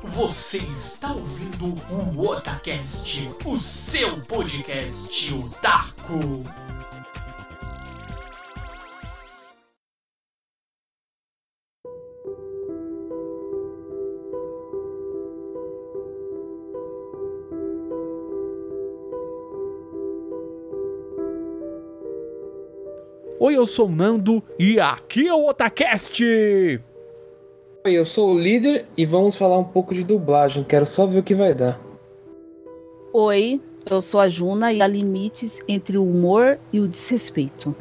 Você está ouvindo o Otacast, o seu podcast otaku. Oi, eu sou o Nando e aqui é o Otacast! Oi, eu sou o líder e vamos falar um pouco de dublagem. Quero só ver o que vai dar. Oi, eu sou a Juna e há limites entre o humor e o desrespeito.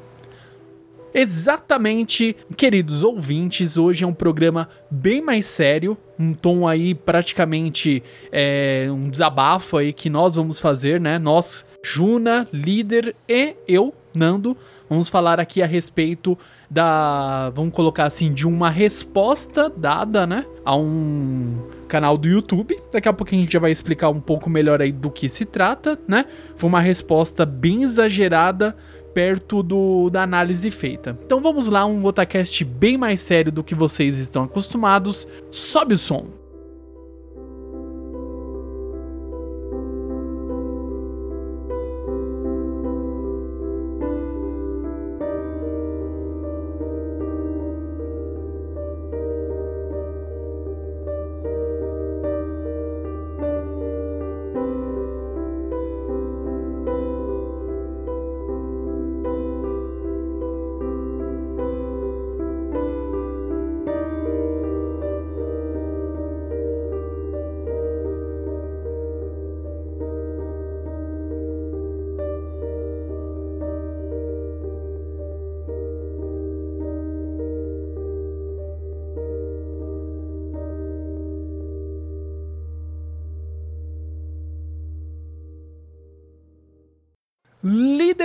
Exatamente, queridos ouvintes, hoje é um programa bem mais sério, um tom aí praticamente é, um desabafo aí que nós vamos fazer, né? Nós, Juna, líder e eu, Nando, Vamos falar aqui a respeito da, vamos colocar assim, de uma resposta dada, né, a um canal do YouTube. Daqui a pouco a gente já vai explicar um pouco melhor aí do que se trata, né? Foi uma resposta bem exagerada perto do, da análise feita. Então vamos lá, um Otacast bem mais sério do que vocês estão acostumados. Sobe o som.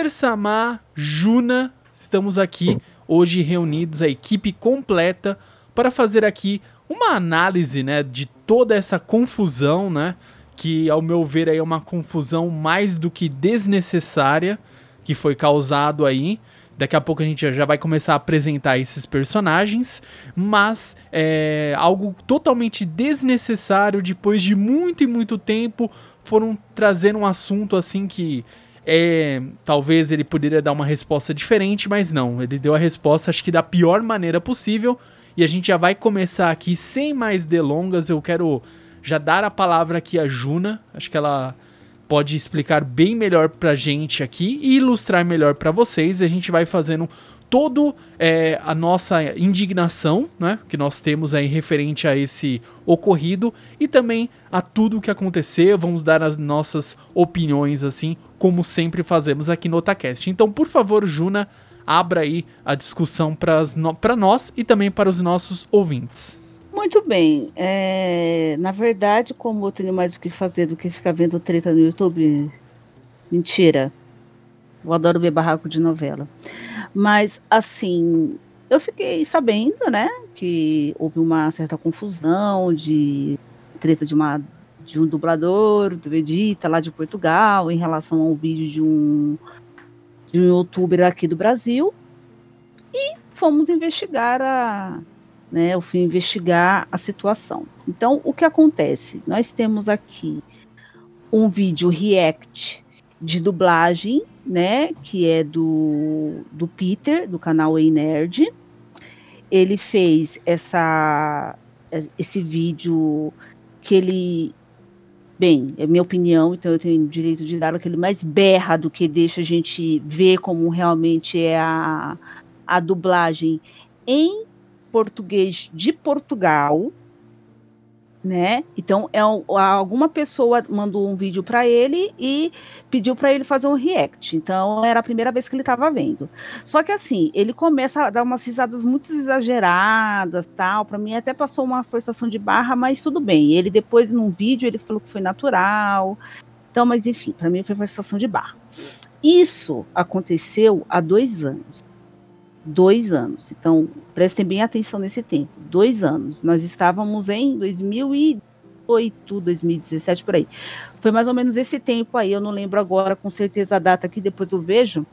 Líder Samar, Juna, estamos aqui hoje reunidos, a equipe completa, para fazer aqui uma análise, né, de toda essa confusão, né, que ao meu ver aí é uma confusão mais do que desnecessária que foi causado aí. Daqui a pouco a gente já vai começar a apresentar esses personagens, mas é algo totalmente desnecessário. Depois de muito e muito tempo, foram trazendo um assunto assim que é, talvez ele poderia dar uma resposta diferente, mas não. Ele deu a resposta, acho que da pior maneira possível. E a gente já vai começar aqui sem mais delongas. Eu quero já dar a palavra aqui à Juna. Acho que ela pode explicar bem melhor pra gente aqui e ilustrar melhor para vocês. A gente vai fazendo todo é, a nossa indignação, né, que nós temos aí referente a esse ocorrido e também a tudo o que aconteceu. Vamos dar as nossas opiniões assim como sempre fazemos aqui no Otacast. Então, por favor, Juna, abra aí a discussão para nós e também para os nossos ouvintes. Muito bem. É, na verdade, como eu tenho mais o que fazer do que ficar vendo treta no YouTube, mentira. Eu adoro ver barraco de novela. Mas, assim, eu fiquei sabendo, né, que houve uma certa confusão de treta de uma de um dublador do Vegeta lá de Portugal em relação a um vídeo de um de um youtuber aqui do Brasil e fomos investigar a né, eu fui investigar a situação. Então, o que acontece? Nós temos aqui um vídeo react de dublagem, né, que é do, do Peter, do canal Ei Nerd. Ele fez essa esse vídeo que ele bem, é minha opinião, então eu tenho direito de dar aquele mais berra do que deixa a gente ver como realmente é a, a dublagem em português de Portugal, né? Então é alguma pessoa mandou um vídeo para ele e pediu para ele fazer um react. Então era a primeira vez que ele estava vendo. Só que assim, ele começa a dar umas risadas muito exageradas, tal. Para mim até passou uma forçação de barra, mas tudo bem. Ele depois num vídeo ele falou que foi natural. Então, mas enfim, para mim foi forçação de barra. Isso aconteceu há dois anos dois anos. Então, prestem bem atenção nesse tempo. Dois anos. Nós estávamos em 2008, 2017, por aí. Foi mais ou menos esse tempo aí. Eu não lembro agora com certeza a data que depois eu vejo.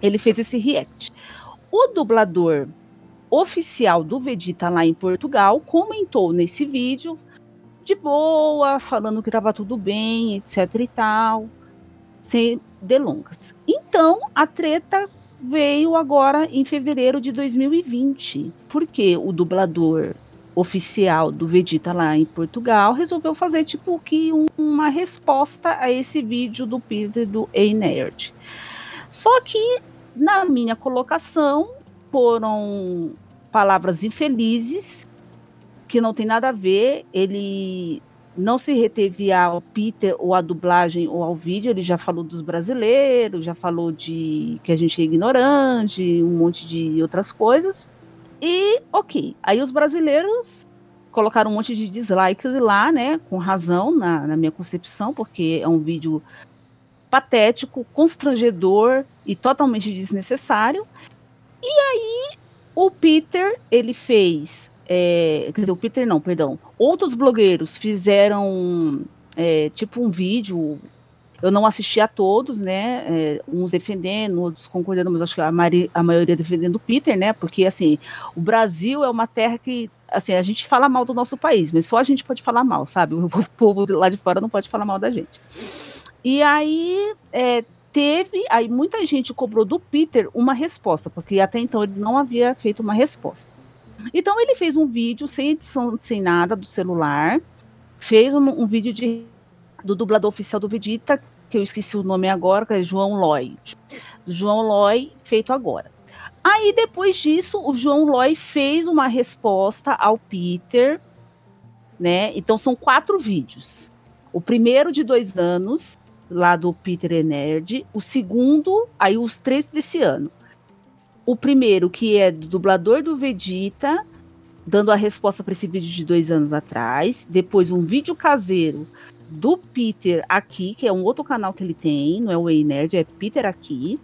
Ele fez esse react. O dublador oficial do Vegeta lá em Portugal comentou nesse vídeo de boa, falando que estava tudo bem, etc e tal, sem delongas. Então, a treta veio agora em fevereiro de 2020, porque o dublador oficial do Vegeta lá em Portugal resolveu fazer tipo que um, uma resposta a esse vídeo do Peter do Ei Nerd. Só que na minha colocação foram palavras infelizes que não tem nada a ver. Ele não se reteve ao Peter ou à dublagem ou ao vídeo, ele já falou dos brasileiros, já falou de que a gente é ignorante, um monte de outras coisas. E, ok. Aí os brasileiros colocaram um monte de dislikes lá, né? Com razão, na, na minha concepção, porque é um vídeo patético, constrangedor e totalmente desnecessário. E aí o Peter, ele fez é, quer dizer, o Peter não, perdão. Outros blogueiros fizeram é, tipo um vídeo. Eu não assisti a todos, né? É, uns defendendo, outros concordando, mas acho que a, mari, a maioria defendendo o Peter, né? Porque assim, o Brasil é uma terra que assim, a gente fala mal do nosso país, mas só a gente pode falar mal, sabe? O povo lá de fora não pode falar mal da gente. E aí é, teve, aí muita gente cobrou do Peter uma resposta, porque até então ele não havia feito uma resposta. Então ele fez um vídeo sem edição, sem nada do celular, fez um, um vídeo de, do dublador oficial do Vegeta, que eu esqueci o nome agora, que é João Loy. João Loy, feito agora. Aí depois disso, o João Loy fez uma resposta ao Peter, né? Então são quatro vídeos. O primeiro de dois anos, lá do Peter e Nerd. O segundo, aí os três desse ano o primeiro, que é do dublador do Vegeta, dando a resposta para esse vídeo de dois anos atrás. Depois, um vídeo caseiro do Peter aqui, que é um outro canal que ele tem, não é o Ei Nerd, é Peter aqui.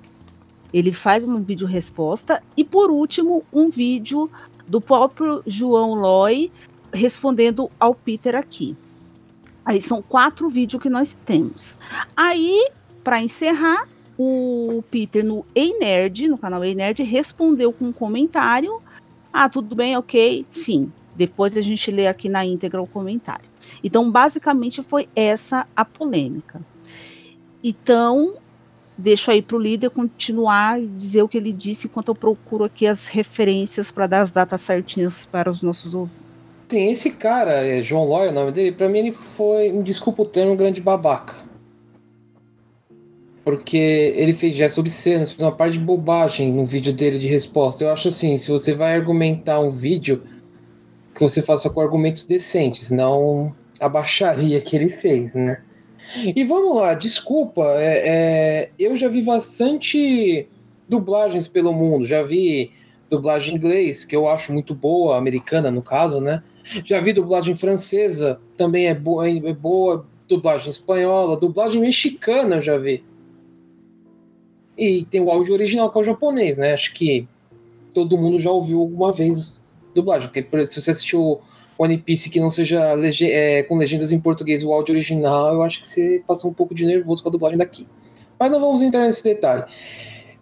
Ele faz um vídeo resposta. E por último, um vídeo do próprio João Loy respondendo ao Peter aqui. Aí são quatro vídeos que nós temos. Aí, para encerrar, o Peter no Ei Nerd, no canal Ei Nerd, respondeu com um comentário. Ah, tudo bem, ok, fim. Depois a gente lê aqui na íntegra o comentário. Então, basicamente, foi essa a polêmica. Então, deixo aí para o líder continuar e dizer o que ele disse, enquanto eu procuro aqui as referências para dar as datas certinhas para os nossos ouvintes. Sim, esse cara, é João Loy, o nome dele, para mim ele foi, me desculpa o termo, um grande babaca porque ele fez gestos obscenos, fez uma parte de bobagem no vídeo dele de resposta. Eu acho assim, se você vai argumentar um vídeo, que você faça com argumentos decentes, não a baixaria que ele fez, né? E vamos lá, desculpa, é, é, eu já vi bastante dublagens pelo mundo, já vi dublagem em inglês, que eu acho muito boa, americana no caso, né? Já vi dublagem francesa, também é boa, é boa dublagem espanhola, dublagem mexicana eu já vi. E tem o áudio original, que é o japonês, né? Acho que todo mundo já ouviu alguma vez dublagem. Porque se você assistiu One Piece que não seja lege é, com legendas em português o áudio original, eu acho que você passou um pouco de nervoso com a dublagem daqui. Mas não vamos entrar nesse detalhe.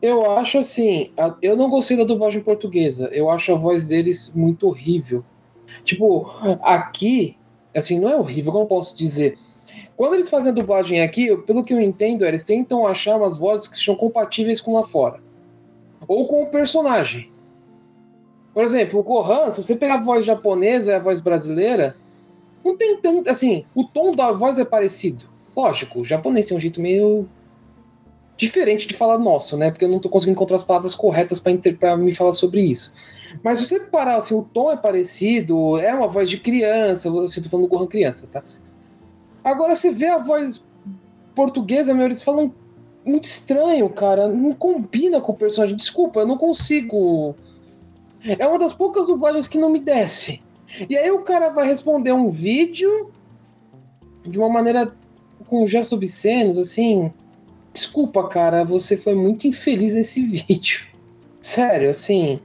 Eu acho assim, eu não gostei da dublagem portuguesa. Eu acho a voz deles muito horrível. Tipo, aqui, assim, não é horrível, como eu posso dizer? Quando eles fazem a dublagem aqui, pelo que eu entendo, eles tentam achar umas vozes que sejam compatíveis com lá fora. Ou com o personagem. Por exemplo, o Gohan, se você pegar a voz japonesa e a voz brasileira, não tem tanto. Assim, o tom da voz é parecido. Lógico, o japonês tem um jeito meio diferente de falar nosso, né? Porque eu não tô conseguindo encontrar as palavras corretas para me falar sobre isso. Mas se você parar assim, o tom é parecido, é uma voz de criança, você tô falando do Gohan criança, tá? Agora você vê a voz portuguesa, meu, eles falam muito estranho, cara. Não combina com o personagem. Desculpa, eu não consigo. É uma das poucas dublagens que não me desce. E aí o cara vai responder um vídeo de uma maneira com gestos obscenos, assim. Desculpa, cara, você foi muito infeliz nesse vídeo. Sério, assim.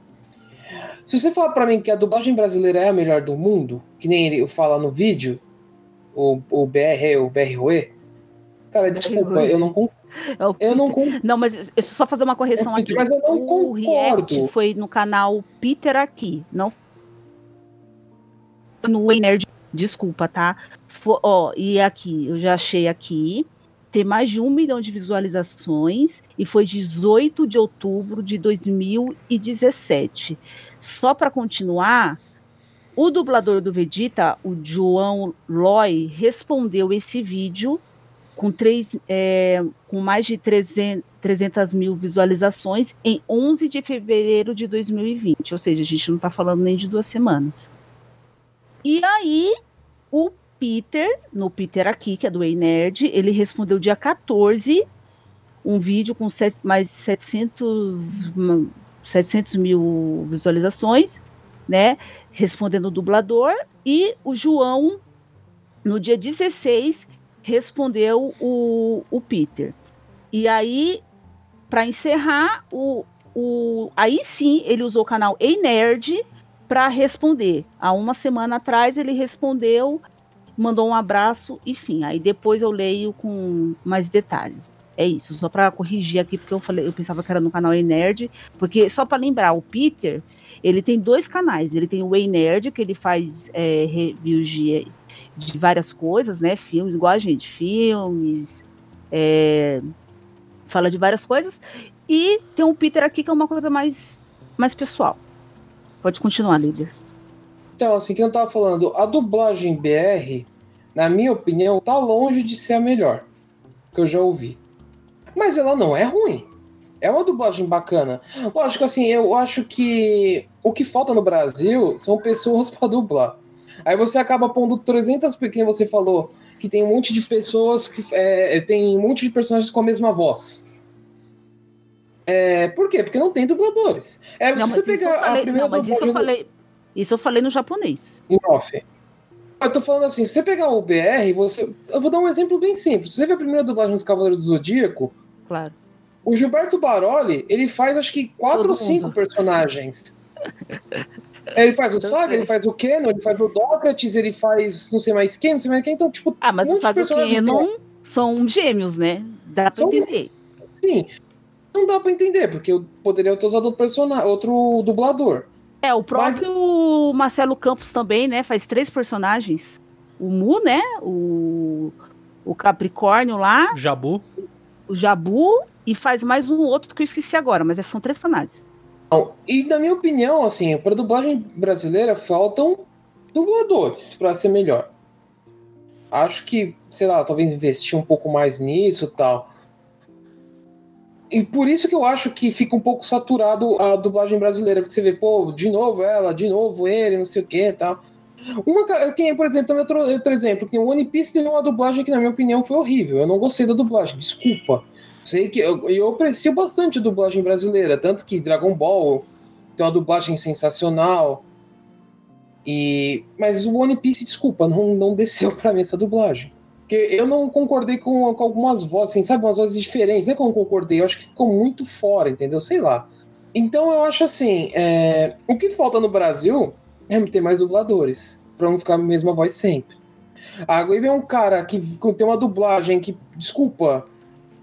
Se você falar para mim que a dublagem brasileira é a melhor do mundo, que nem ele fala no vídeo, o, o BR, o BRUE. Cara, desculpa, eu não. É eu não concordo. Não, mas eu só fazer uma correção aqui. Mas eu não o concordo. React foi no canal Peter aqui, não no Nerd. Desculpa, tá? For, ó, e aqui, eu já achei aqui. Tem mais de um milhão de visualizações e foi 18 de outubro de 2017. Só para continuar, o dublador do Vegeta, o João Loy, respondeu esse vídeo com, três, é, com mais de 300, 300 mil visualizações em 11 de fevereiro de 2020. Ou seja, a gente não está falando nem de duas semanas. E aí, o Peter, no Peter aqui, que é do Ei Nerd, ele respondeu dia 14 um vídeo com set, mais 700, 700 mil visualizações, né? Respondendo o dublador. E o João, no dia 16, respondeu o, o Peter. E aí, para encerrar, o, o, aí sim ele usou o canal Ei Nerd para responder. Há uma semana atrás ele respondeu, mandou um abraço, enfim. Aí depois eu leio com mais detalhes. É isso, só para corrigir aqui, porque eu falei, eu pensava que era no canal Ei Nerd, porque só para lembrar, o Peter, ele tem dois canais. Ele tem o Ei Nerd, que ele faz é, reviews de, de várias coisas, né? Filmes, igual a gente, filmes, é, fala de várias coisas. E tem o Peter aqui, que é uma coisa mais, mais pessoal. Pode continuar, líder. Então, assim, que eu tava falando, a dublagem BR, na minha opinião, tá longe de ser a melhor que eu já ouvi. Mas ela não é ruim. É uma dublagem bacana. Lógico, assim, eu acho que o que falta no Brasil são pessoas para dublar. Aí você acaba pondo 300, porque você falou que tem um monte de pessoas que é, tem um monte de personagens com a mesma voz. É, por quê? Porque não tem dubladores. É, não, você pegar falei, a primeira não, mas isso eu falei, isso eu falei no japonês. Em off. Eu tô falando assim, se você pegar o BR, você. Eu vou dar um exemplo bem simples. Se você vê a primeira dublagem dos Cavaleiros do Zodíaco, claro. O Gilberto Baroli, ele faz acho que quatro ou cinco personagens. Ele faz o Saga, ele faz o Kenon, ele faz o Dócrates, ele faz não sei mais quem, não sei mais quem. Então, tipo. Ah, mas o Saga e o Kenon são gêmeos, né? Dá pra são... entender. Sim. Não dá pra entender, porque eu poderia ter usado outro, personagem, outro dublador. É, o próprio mas... Marcelo Campos também, né? Faz três personagens. O Mu, né? O, o Capricórnio lá. Jabu. O Jabu e faz mais um outro que eu esqueci agora, mas são três personagens. E na minha opinião, assim, para dublagem brasileira faltam dubladores para ser melhor. Acho que, sei lá, talvez investir um pouco mais nisso tal. E por isso que eu acho que fica um pouco saturado a dublagem brasileira, porque você vê, pô, de novo ela, de novo ele, não sei o que tal. Uma, quem, por exemplo, também outro, outro exemplo, que o One Piece teve uma dublagem que, na minha opinião, foi horrível. Eu não gostei da dublagem, desculpa. Sei que eu, eu aprecio bastante a dublagem brasileira, tanto que Dragon Ball tem uma dublagem sensacional. E mas o One Piece, desculpa, não, não desceu para mim essa dublagem. Porque eu não concordei com, com algumas vozes, assim, sabe, umas vozes diferentes. Não é que eu não concordei, eu acho que ficou muito fora, entendeu? Sei lá. Então eu acho assim, é, o que falta no Brasil é ter mais dubladores, para não ficar a mesma voz sempre. Agora vem um cara que tem uma dublagem que, desculpa,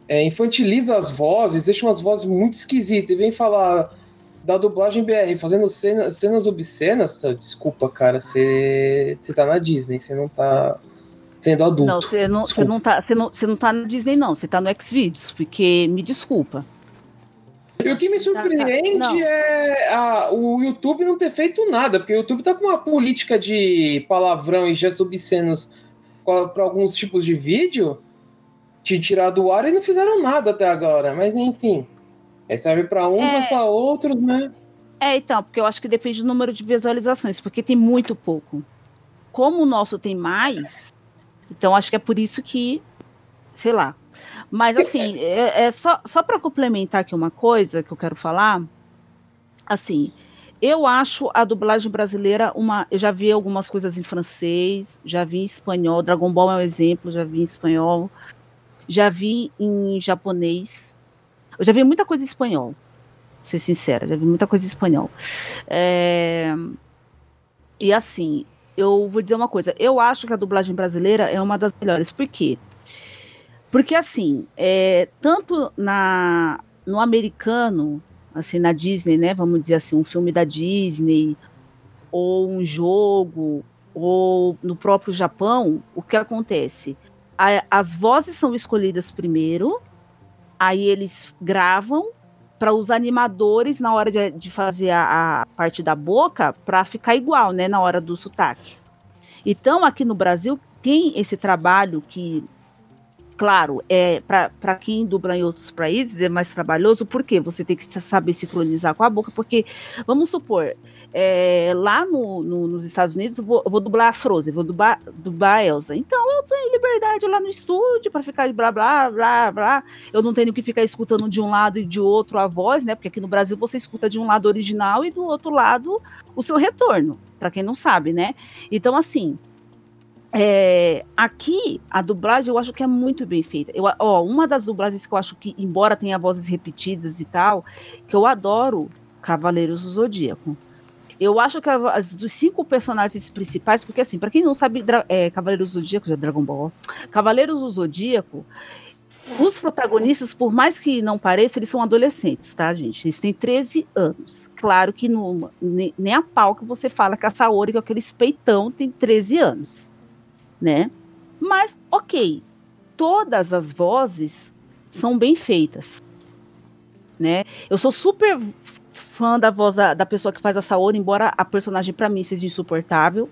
é, infantiliza as vozes, deixa umas vozes muito esquisitas e vem falar da dublagem BR, fazendo cenas, cenas obscenas. Desculpa, cara, você tá na Disney, você não tá sendo adulto. Não, você não, não, tá, não, não tá na Disney, não, você tá no Xvideos, porque me desculpa. E o que me tá, tá. surpreende tá, é a, o YouTube não ter feito nada, porque o YouTube tá com uma política de palavrão e gestos obscenos para alguns tipos de vídeo te tirar do ar e não fizeram nada até agora. Mas enfim, é, serve para uns, é... mas para outros, né? É, então, porque eu acho que depende do número de visualizações, porque tem muito pouco. Como o nosso tem mais, então acho que é por isso que, sei lá. Mas assim, é, é só, só para complementar aqui uma coisa que eu quero falar, assim, eu acho a dublagem brasileira uma. Eu já vi algumas coisas em francês, já vi em espanhol. Dragon Ball é um exemplo, já vi em espanhol. Já vi em japonês. Eu já vi muita coisa em espanhol. Vou ser sincera, já vi muita coisa em espanhol. É... E assim, eu vou dizer uma coisa. Eu acho que a dublagem brasileira é uma das melhores. Por quê? Porque assim, é, tanto na no americano, assim, na Disney, né? Vamos dizer assim, um filme da Disney, ou um jogo, ou no próprio Japão, o que acontece? A, as vozes são escolhidas primeiro, aí eles gravam para os animadores na hora de, de fazer a, a, parte da boca para ficar igual, né, na hora do sotaque. Então, aqui no Brasil tem esse trabalho que Claro, é para quem dubla em outros países é mais trabalhoso, porque você tem que saber sincronizar com a boca, porque, vamos supor, é, lá no, no, nos Estados Unidos eu vou, eu vou, dublar a Frozen, vou dublar, dublar a Elsa. Então eu tenho liberdade lá no estúdio para ficar de blá blá blá blá. Eu não tenho que ficar escutando de um lado e de outro a voz, né? Porque aqui no Brasil você escuta de um lado original e do outro lado o seu retorno, para quem não sabe, né? Então, assim, é, aqui, a dublagem eu acho que é muito bem feita. Eu, ó, uma das dublagens que eu acho que, embora tenha vozes repetidas e tal, que eu adoro Cavaleiros do Zodíaco. Eu acho que as dos cinco personagens principais, porque assim, para quem não sabe, é, Cavaleiros do Zodíaco, já é Dragon Ball, Cavaleiros do Zodíaco, os protagonistas, por mais que não pareça, eles são adolescentes, tá, gente? Eles têm 13 anos. Claro que nem, nem a pau que você fala que a Saori, que é aquele espeitão, tem 13 anos né? Mas, ok, todas as vozes são bem feitas, né? Eu sou super fã da voz da, da pessoa que faz a Saori, embora a personagem para mim seja insuportável,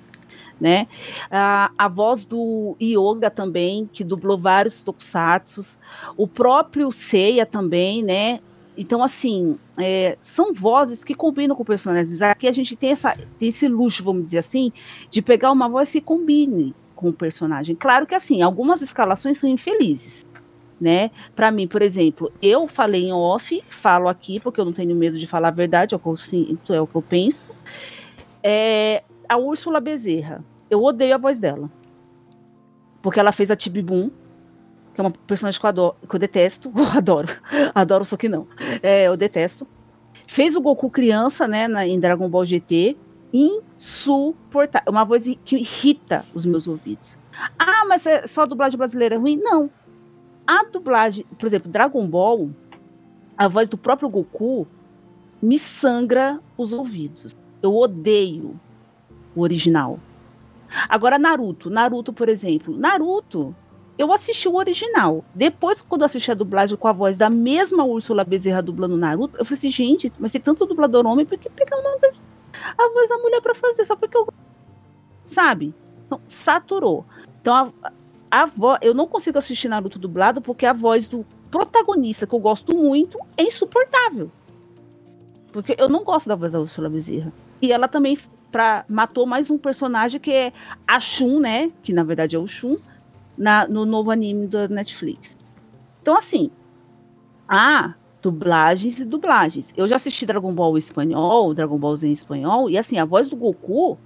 né? A, a voz do Yoga também, que dublou vários tokusatsu, o próprio Seiya também, né? Então, assim, é, são vozes que combinam com personagens. Aqui a gente tem, essa, tem esse luxo, vamos dizer assim, de pegar uma voz que combine com o personagem. Claro que assim, algumas escalações são infelizes, né? Para mim, por exemplo, eu falei em off, falo aqui porque eu não tenho medo de falar a verdade, é o que eu sinto, é o que eu penso. É, a Úrsula Bezerra, eu odeio a voz dela. Porque ela fez a Tibibum, que é uma personagem que eu, adoro, que eu detesto, eu adoro, adoro, só que não, é, eu detesto. Fez o Goku criança, né, na, em Dragon Ball GT, insuportável. Uma voz que irrita os meus ouvidos. Ah, mas é só a dublagem brasileira é ruim? Não. A dublagem, por exemplo, Dragon Ball, a voz do próprio Goku me sangra os ouvidos. Eu odeio o original. Agora, Naruto. Naruto, por exemplo. Naruto, eu assisti o original. Depois, quando eu assisti a dublagem com a voz da mesma Úrsula Bezerra dublando Naruto, eu falei assim, gente, mas tem tanto dublador homem, por que pegar uma a voz da mulher para fazer, só porque eu. Sabe? Então, saturou. Então, a, a voz. Eu não consigo assistir Naruto dublado porque a voz do protagonista, que eu gosto muito, é insuportável. Porque eu não gosto da voz da Ursula Bezerra. E ela também pra, matou mais um personagem que é a Shun, né? Que na verdade é o Shun, na, no novo anime da Netflix. Então, assim, ah, dublagens e dublagens. Eu já assisti Dragon Ball espanhol, Dragon Ball Z em espanhol, e assim, a voz do Goku,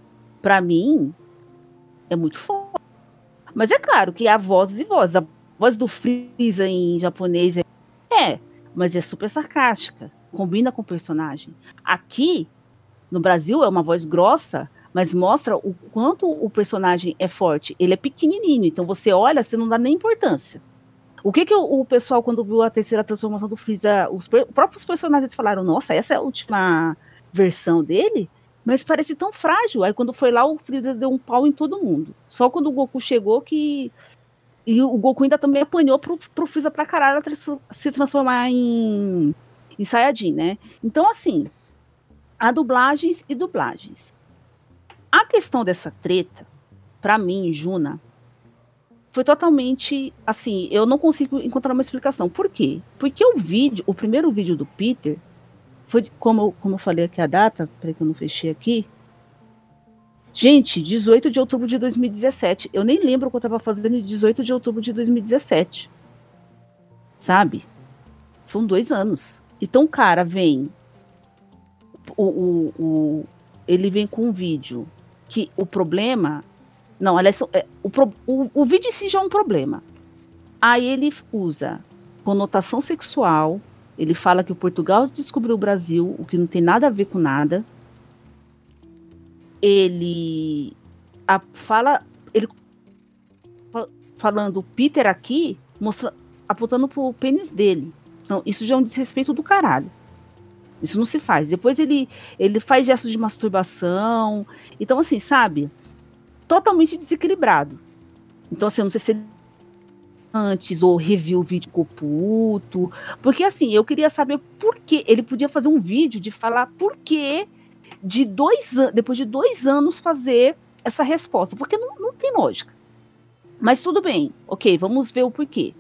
para mim, é muito forte. Mas é claro que há vozes e vozes. A voz do Freeza em japonês é, é mas é super sarcástica, combina com o personagem. Aqui, no Brasil, é uma voz grossa, mas mostra o quanto o personagem é forte. Ele é pequenininho, então você olha, você não dá nem importância. O que que o, o, pessoal, quando viu a terceira transformação do Freeza, os próprios personagens falaram, nossa, essa é a última versão dele? Mas parece tão frágil. Aí quando foi lá, o Freeza deu um pau em todo mundo. Só quando o Goku chegou que... E o Goku ainda também apanhou pro, pro Freeza pra caralho se transformar em, em Saiyajin, né? Então, assim, há dublagens e dublagens. A questão dessa treta, para mim, Juna, foi totalmente assim, eu não consigo encontrar uma explicação. Por quê? Porque o vídeo, o primeiro vídeo do Peter, foi como, como eu falei aqui a data, peraí que eu não fechei aqui. Gente, 18 de outubro de 2017. Eu nem lembro o que eu estava fazendo em 18 de outubro de 2017. Sabe? São dois anos. Então o cara vem. O, o, o, ele vem com um vídeo que o problema não, aliás, é, o, o, o vídeo em si já é um problema. Aí ele usa conotação sexual, ele fala que o Portugal descobriu o Brasil, o que não tem nada a ver com nada. Ele a, fala, ele falando Peter aqui, mostra, apontando pro pênis dele. Então, isso já é um desrespeito do caralho. Isso não se faz. Depois ele, ele faz gestos de masturbação. Então, assim, sabe? Totalmente desequilibrado. Então, assim, eu não sei se antes ou reviu o vídeo puto. Porque assim, eu queria saber por que. Ele podia fazer um vídeo de falar por que de dois depois de dois anos, fazer essa resposta. Porque não, não tem lógica. Mas tudo bem, ok, vamos ver o porquê.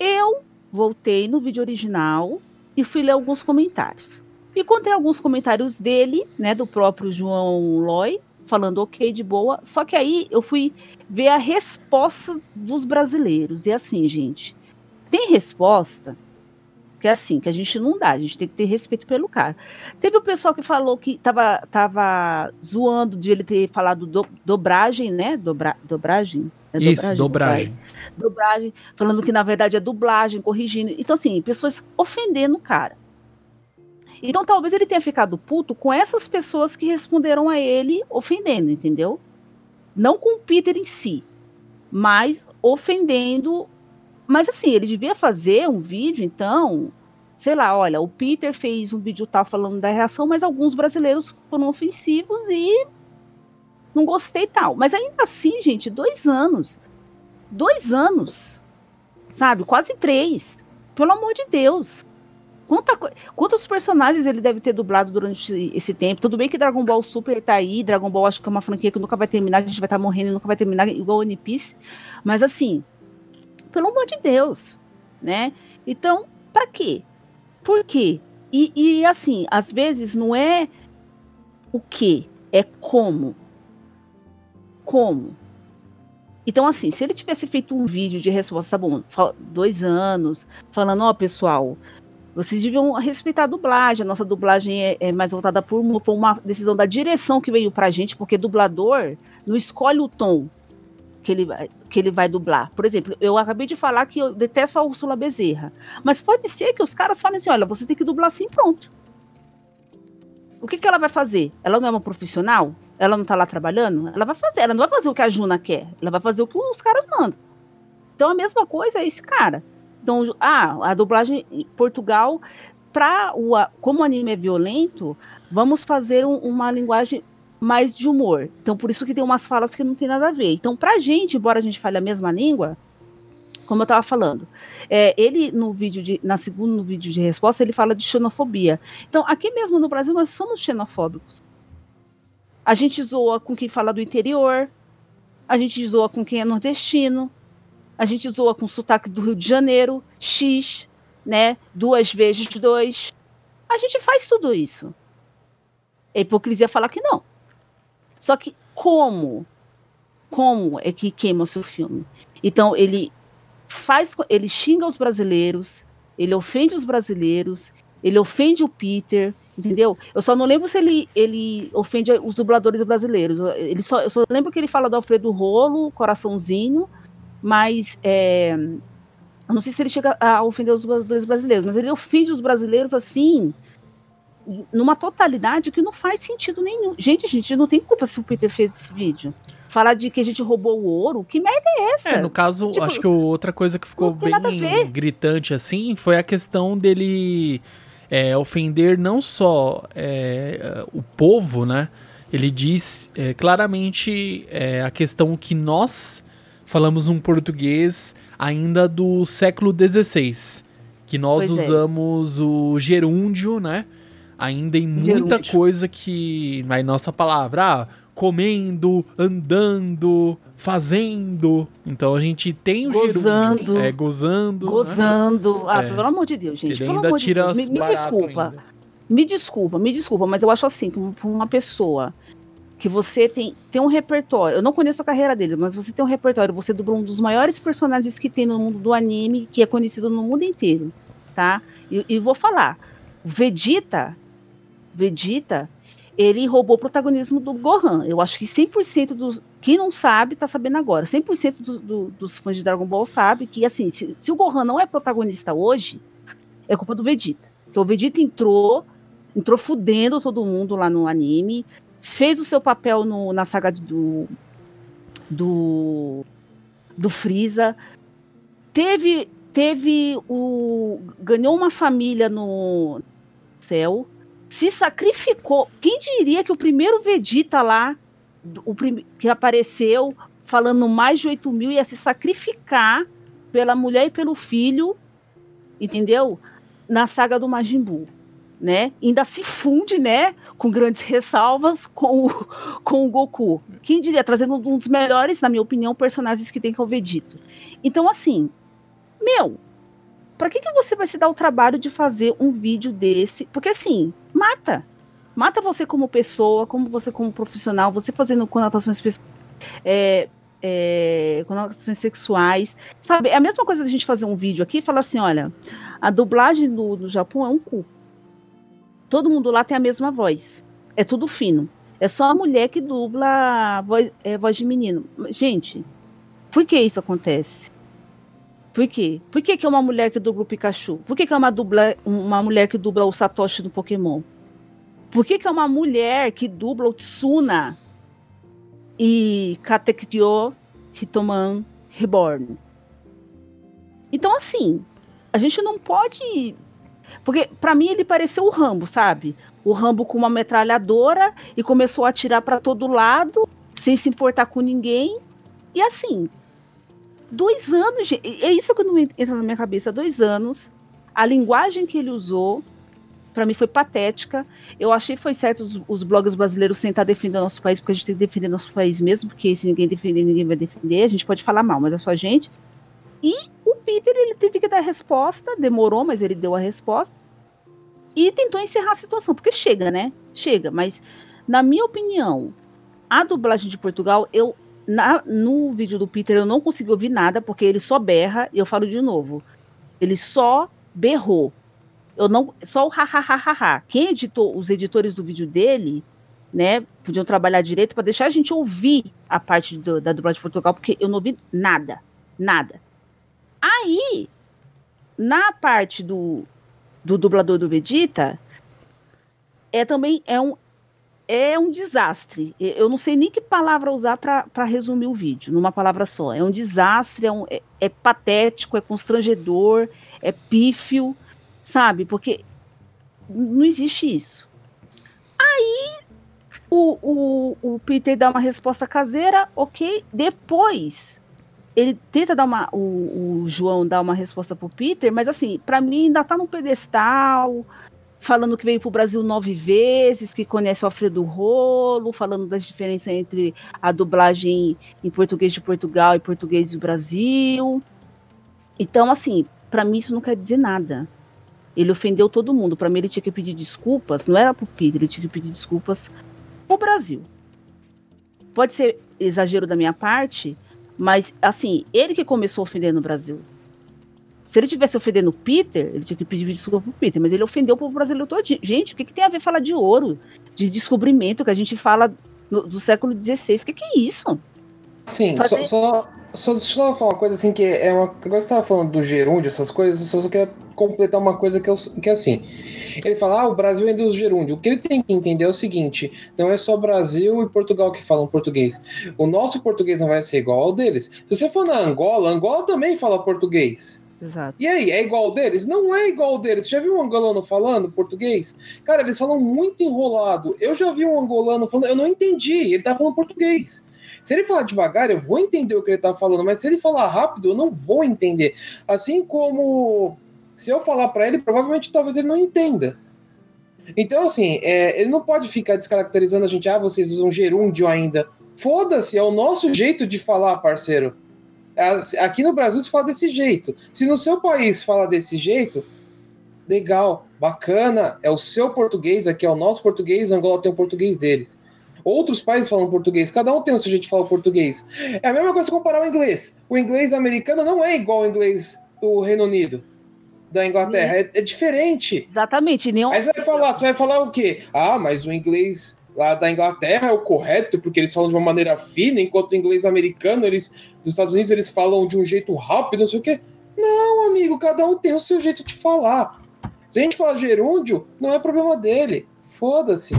Eu voltei no vídeo original e fui ler alguns comentários. Encontrei alguns comentários dele, né, do próprio João Loy, falando ok, de boa. Só que aí eu fui ver a resposta dos brasileiros. E assim, gente, tem resposta que é assim, que a gente não dá, a gente tem que ter respeito pelo cara. Teve o pessoal que falou que tava, tava zoando de ele ter falado do, dobragem, né? Dobra, dobragem? É Isso, dobragem. dobragem. Dobragem, falando que na verdade é dublagem, corrigindo. Então, assim, pessoas ofendendo o cara. Então, talvez ele tenha ficado puto com essas pessoas que responderam a ele ofendendo, entendeu? Não com o Peter em si, mas ofendendo. Mas assim, ele devia fazer um vídeo, então, sei lá, olha, o Peter fez um vídeo tal falando da reação, mas alguns brasileiros foram ofensivos e não gostei tal. Mas ainda assim, gente, dois anos. Dois anos. Sabe? Quase três. Pelo amor de Deus. Quanta, quantos personagens ele deve ter dublado durante esse tempo? Tudo bem que Dragon Ball Super tá aí, Dragon Ball acho que é uma franquia que nunca vai terminar, a gente vai estar tá morrendo e nunca vai terminar, igual One Piece. Mas assim, pelo amor de Deus, né? Então, para quê? Por quê? E, e assim, às vezes não é o que, é como. Como? Então, assim, se ele tivesse feito um vídeo de resposta, tá bom, dois anos, falando, ó, oh, pessoal, vocês deviam respeitar a dublagem. A nossa dublagem é, é mais voltada por uma, decisão da direção que veio pra gente, porque dublador não escolhe o tom que ele, que ele vai dublar. Por exemplo, eu acabei de falar que eu detesto a Úrsula Bezerra. Mas pode ser que os caras falem assim: olha, você tem que dublar assim, pronto. O que, que ela vai fazer? Ela não é uma profissional? Ela não tá lá trabalhando? Ela vai fazer. Ela não vai fazer o que a Juna quer. Ela vai fazer o que os caras mandam. Então a mesma coisa é esse cara. Então, ah, a dublagem em Portugal, para o como o anime é violento, vamos fazer um, uma linguagem mais de humor. Então, por isso que tem umas falas que não tem nada a ver. Então, pra gente, embora a gente fale a mesma língua, como eu estava falando, é, ele no vídeo de, na segundo no vídeo de resposta, ele fala de xenofobia. Então, aqui mesmo no Brasil, nós somos xenofóbicos. A gente zoa com quem fala do interior, a gente zoa com quem é nordestino, a gente zoa com sotaque do Rio de Janeiro, X, né? Duas vezes dois. A gente faz tudo isso. É hipocrisia falar que não. Só que como? Como é que queima o seu filme? Então ele faz, ele xinga os brasileiros, ele ofende os brasileiros, ele ofende o Peter, entendeu? Eu só não lembro se ele, ele ofende os dubladores brasileiros. Ele só, eu só lembro que ele fala do Alfredo Rolo, Coraçãozinho, mas é, eu não sei se ele chega a ofender os brasileiros, mas ele ofende os brasileiros assim, numa totalidade que não faz sentido nenhum. Gente, a gente não tem culpa se o Peter fez esse vídeo. Falar de que a gente roubou o ouro, que merda é essa? É, no caso, tipo, acho que outra coisa que ficou bem gritante assim foi a questão dele é, ofender não só é, o povo, né? Ele diz é, claramente é, a questão que nós falamos um português ainda do século XVI, que nós pois é. usamos é. o gerúndio, né? Ainda em muita gerúndio. coisa que vai nossa palavra, ah, comendo, andando, fazendo. Então a gente tem o gozando, gerúndio, é gozando, gozando. Né? Ah, é. pelo amor de Deus, gente, Ele pelo amor de Deus, me, me desculpa. Ainda. Me desculpa, me desculpa, mas eu acho assim, que uma pessoa que você tem, tem um repertório. Eu não conheço a carreira dele, mas você tem um repertório. Você dublou um dos maiores personagens que tem no mundo do anime, que é conhecido no mundo inteiro, tá? E, e vou falar, Vegeta, Vegeta, ele roubou o protagonismo do Gohan. Eu acho que 100% dos. Quem não sabe, tá sabendo agora. 100% do, do, dos fãs de Dragon Ball sabe que, assim, se, se, o Gohan não é protagonista hoje, é culpa do Vegeta. Porque o Vegeta entrou, entrou fudendo todo mundo lá no anime, fez o seu papel no, na saga do, do, do Freeza, teve, teve o. ganhou uma família no céu, se sacrificou. Quem diria que o primeiro Vegeta lá o que apareceu falando mais de 8 mil ia se sacrificar pela mulher e pelo filho, entendeu? Na saga do Majin Buu né? Ainda se funde, né? Com grandes ressalvas com o, com o Goku. Quem diria, trazendo um dos melhores, na minha opinião, personagens que tem que é o Vegito. Então, assim, meu, para que, que você vai se dar o trabalho de fazer um vídeo desse? Porque assim, mata. Mata você como pessoa, como você como profissional, você fazendo conotações é, é, conotações sexuais. Sabe, é a mesma coisa da gente fazer um vídeo aqui e falar assim: olha, a dublagem do, do Japão é um cu todo mundo lá tem a mesma voz. É tudo fino. É só a mulher que dubla voz, é, voz de menino. Gente, por que isso acontece? Por quê? Por que, que é uma mulher que dubla o Pikachu? Por que, que é uma, dubla, uma mulher que dubla o Satoshi do Pokémon? Por que, que é uma mulher que dubla o Tsuna e Katekyo Hitoman Reborn? Então, assim, a gente não pode porque para mim ele pareceu o Rambo, sabe? O Rambo com uma metralhadora e começou a atirar para todo lado, sem se importar com ninguém. E assim, dois anos, é isso que não entra na minha cabeça, dois anos. A linguagem que ele usou, para mim foi patética. Eu achei foi certo os, os blogs brasileiros tentar defender o nosso país, porque a gente tem que defender nosso país mesmo, porque se ninguém defender, ninguém vai defender. A gente pode falar mal, mas é só a gente. E Peter, ele teve que dar a resposta, demorou, mas ele deu a resposta. E tentou encerrar a situação, porque chega, né? Chega, mas na minha opinião, a dublagem de Portugal, eu na, no vídeo do Peter eu não consegui ouvir nada, porque ele só berra, e eu falo de novo. Ele só berrou. Eu não, só o ha, ha, ha, ha, ha. Quem editou, os editores do vídeo dele, né, podiam trabalhar direito para deixar a gente ouvir a parte do, da dublagem de Portugal, porque eu não ouvi nada, nada. Aí, na parte do, do dublador do Vegeta, é também é um, é um desastre. Eu não sei nem que palavra usar para resumir o vídeo, numa palavra só. É um desastre, é, um, é, é, patético, é constrangedor, é pífio, sabe? Porque não existe isso. Aí o, o, o Peter dá uma resposta caseira, ok. Depois ele tenta dar uma. O, o, João dá uma resposta pro Peter, mas assim, para mim ainda tá no pedestal, falando que veio pro Brasil nove vezes, que conhece o Alfredo Rolo, falando das diferenças entre a dublagem em português de Portugal e português do Brasil. Então, assim, para mim isso não quer dizer nada. Ele ofendeu todo mundo. Para mim, ele tinha que pedir desculpas. Não era pro Peter, ele tinha que pedir desculpas pro Brasil. Pode ser exagero da minha parte, mas, assim, ele que começou a ofender no Brasil. Se ele tivesse ofendendo o Peter, ele tinha que pedir desculpa pro Peter, mas ele ofendeu o povo brasileiro todo. Gente, o que, que tem a ver falar de ouro, de descobrimento, que a gente fala no, do século XVI? O que, que é isso? Sim, Fazer... só, só, só, só falar uma coisa assim, que é uma. Agora você estava falando do gerúndio, essas coisas, eu só, só queria completar uma coisa que, eu, que é assim. Ele fala, ah, o Brasil é dos gerúndio. O que ele tem que entender é o seguinte: não é só Brasil e Portugal que falam português. O nosso português não vai ser igual ao deles. Se você for na Angola, Angola também fala português. Exato. E aí, é igual deles? Não é igual deles. Você já viu um angolano falando português? Cara, eles falam muito enrolado. Eu já vi um angolano falando, eu não entendi, ele tá falando português. Se ele falar devagar, eu vou entender o que ele tá falando, mas se ele falar rápido, eu não vou entender. Assim como se eu falar para ele, provavelmente talvez ele não entenda. Então, assim, é, ele não pode ficar descaracterizando a gente, ah, vocês usam gerúndio ainda. Foda-se, é o nosso jeito de falar, parceiro. Aqui no Brasil se fala desse jeito. Se no seu país fala desse jeito, legal, bacana, é o seu português, aqui é o nosso português, Angola tem o português deles. Outros países falam português, cada um tem o seu jeito de falar português. É a mesma coisa comparar o inglês. O inglês americano não é igual ao inglês do Reino Unido, da Inglaterra, é, é diferente. Exatamente. Nem Aí você vai falar, você vai falar o quê? Ah, mas o inglês lá da Inglaterra é o correto, porque eles falam de uma maneira fina, enquanto o inglês americano, eles dos Estados Unidos, eles falam de um jeito rápido, não sei o quê. Não, amigo, cada um tem o seu jeito de falar. Se a gente falar gerúndio, não é problema dele. Foda-se.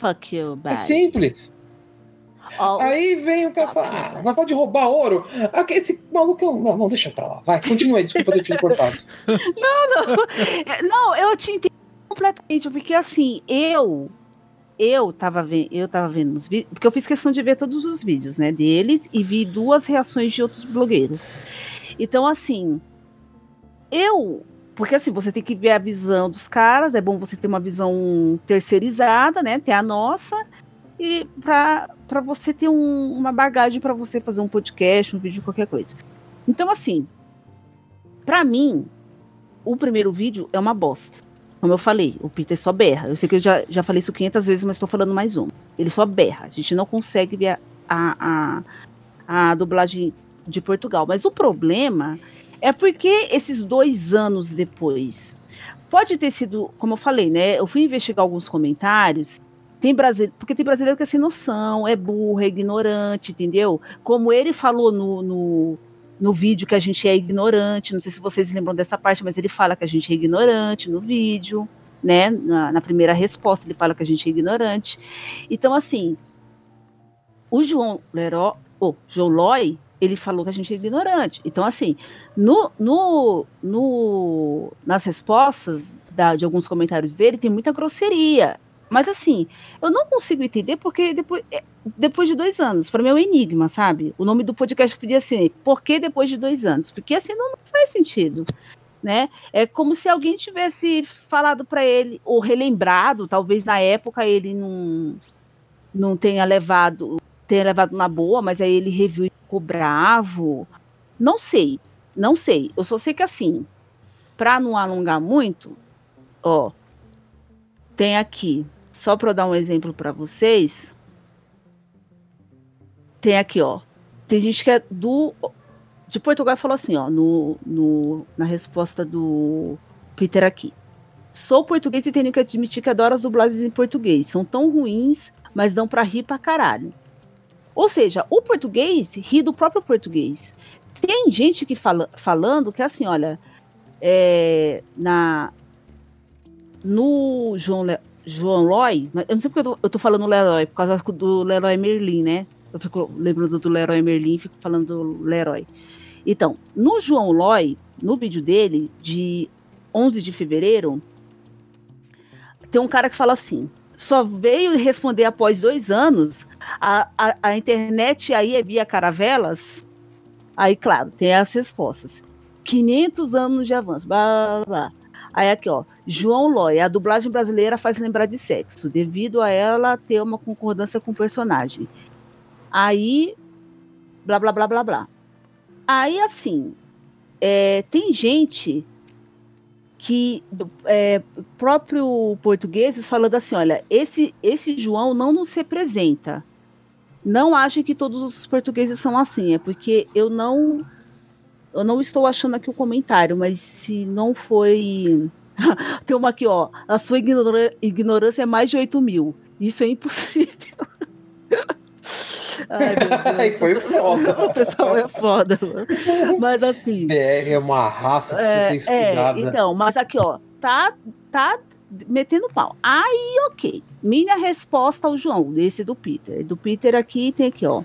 Fuck you, bad. É simples. Aí vem o cara falar, ah, vai pode roubar ouro? Ah, esse maluco é um... Não, não, deixa pra lá. Vai, continua aí, desculpa ter te cortado. não, não. Não, eu te entendo completamente, porque assim, eu eu tava, vendo, eu tava vendo os vídeos, porque eu fiz questão de ver todos os vídeos, né, deles, e vi duas reações de outros blogueiros. Então, assim, eu. Porque assim, você tem que ver a visão dos caras, é bom você ter uma visão terceirizada, né? Ter a nossa, e para você ter um, uma bagagem para você fazer um podcast, um vídeo, qualquer coisa. Então, assim, para mim, o primeiro vídeo é uma bosta. Como eu falei, o Peter só berra. Eu sei que eu já, já falei isso 500 vezes, mas estou falando mais uma. Ele só berra. A gente não consegue ver a, a, a, a dublagem de Portugal. Mas o problema é porque esses dois anos depois. Pode ter sido, como eu falei, né? Eu fui investigar alguns comentários. Tem brasileiro, porque tem brasileiro que é sem noção, é burro, é ignorante, entendeu? Como ele falou no, no no vídeo que a gente é ignorante. Não sei se vocês lembram dessa parte, mas ele fala que a gente é ignorante no vídeo, né? Na, na primeira resposta, ele fala que a gente é ignorante. Então, assim, o João Leroy, oh, João Loy, ele falou que a gente é ignorante. Então, assim, no, no, no, nas respostas da, de alguns comentários dele, tem muita grosseria. Mas assim, eu não consigo entender porque depois, é, depois de dois anos, para mim é um enigma, sabe? O nome do podcast podia ser Por que depois de dois anos? Porque assim não, não faz sentido. Né? É como se alguém tivesse falado para ele, ou relembrado, talvez na época ele não, não tenha levado, tenha levado na boa, mas aí ele reviu e ficou bravo. Não sei, não sei. Eu só sei que assim, para não alongar muito, ó, tem aqui só para dar um exemplo para vocês, tem aqui, ó. Tem gente que é do de Portugal falou assim, ó, no, no, na resposta do Peter aqui. Sou português e tenho que admitir que adoro as dublagens em português. São tão ruins, mas dão para rir pra caralho. Ou seja, o português ri do próprio português. Tem gente que fala, falando que assim, olha, é, na no João, João Loy, eu não sei porque eu tô, eu tô falando Leroy, por causa do Leroy Merlin, né? Eu fico lembrando do Leroy Merlin, fico falando do Leroy. Então, no João Loy, no vídeo dele, de 11 de fevereiro, tem um cara que fala assim: só veio responder após dois anos, a, a, a internet aí é via caravelas. Aí, claro, tem as respostas. 500 anos de avanço, blá, blá, blá. Aí aqui, ó, João Loy, a dublagem brasileira faz lembrar de sexo, devido a ela ter uma concordância com o personagem. Aí, blá, blá, blá, blá, blá. Aí, assim, é, tem gente que, é, próprio portugueses, falando assim, olha, esse, esse João não nos representa. Não achem que todos os portugueses são assim, é porque eu não eu não estou achando aqui o comentário, mas se não foi. Tem uma aqui, ó. A sua ignorância é mais de 8 mil. Isso é impossível. Ai, foi foda. o pessoal é foda, mano. Mas assim. BR é uma raça que é, precisa ser é, estudada. É, então, mas aqui, ó. Tá, tá metendo pau. Aí, ok. Minha resposta ao João, desse do Peter. Do Peter aqui tem aqui, ó.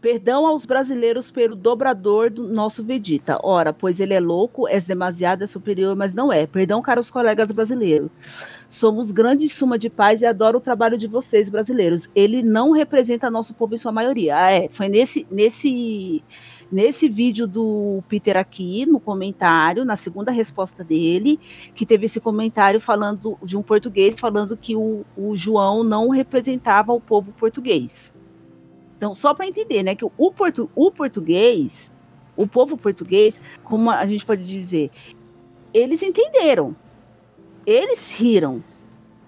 Perdão aos brasileiros pelo dobrador do nosso Vegeta. Ora, pois ele é louco, és demasiado, é superior, mas não é. Perdão, caros colegas brasileiros. Somos grande suma de paz e adoro o trabalho de vocês, brasileiros. Ele não representa nosso povo em sua maioria. Ah, é, foi nesse, nesse, nesse vídeo do Peter aqui, no comentário, na segunda resposta dele, que teve esse comentário falando de um português falando que o, o João não representava o povo português. Então, só para entender, né, que o, portu, o português, o povo português, como a gente pode dizer, eles entenderam. Eles riram.